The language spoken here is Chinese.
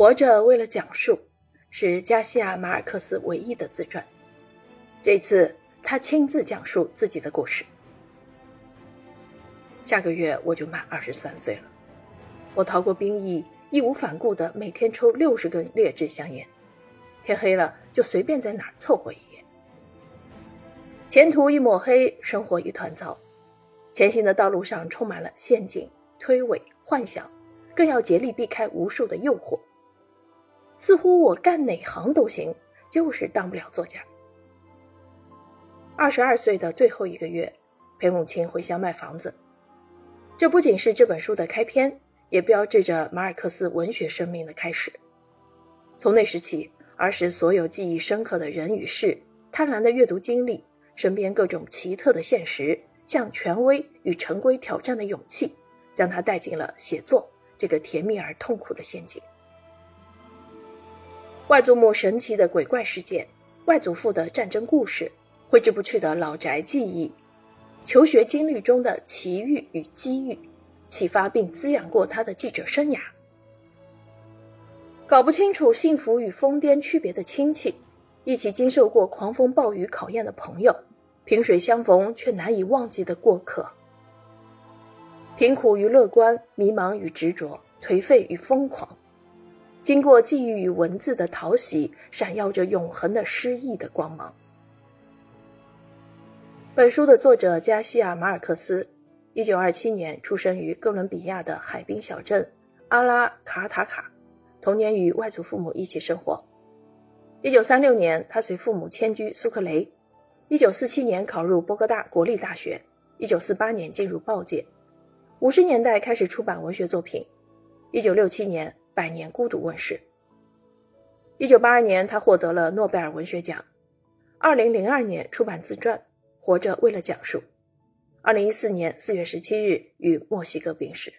活着为了讲述，是加西亚·马尔克斯唯一的自传。这次他亲自讲述自己的故事。下个月我就满二十三岁了，我逃过兵役，义无反顾的每天抽六十根劣质香烟，天黑了就随便在哪儿凑合一夜。前途一抹黑，生活一团糟，前行的道路上充满了陷阱、推诿、幻想，更要竭力避开无数的诱惑。似乎我干哪行都行，就是当不了作家。二十二岁的最后一个月，陪母亲回乡卖房子。这不仅是这本书的开篇，也标志着马尔克斯文学生命的开始。从那时起，儿时所有记忆深刻的人与事，贪婪的阅读经历，身边各种奇特的现实，向权威与成规挑战的勇气，将他带进了写作这个甜蜜而痛苦的陷阱。外祖母神奇的鬼怪事件，外祖父的战争故事，挥之不去的老宅记忆。求学经历中的奇遇与机遇，启发并滋养过他的记者生涯。搞不清楚幸福与疯癫区别的亲戚，一起经受过狂风暴雨考验的朋友，萍水相逢却难以忘记的过客。贫苦与乐观，迷茫与执着，颓废与疯狂，经过记忆与文字的淘洗，闪耀着永恒的诗意的光芒。本书的作者加西亚·马尔克斯，一九二七年出生于哥伦比亚的海滨小镇阿拉卡塔卡，童年与外祖父母一起生活。一九三六年，他随父母迁居苏克雷。一九四七年考入波哥大国立大学。一九四八年进入报界。五十年代开始出版文学作品。一九六七年，《百年孤独》问世。一九八二年，他获得了诺贝尔文学奖。二零零二年出版自传。活着，为了讲述。二零一四年四月十七日，与墨西哥病逝。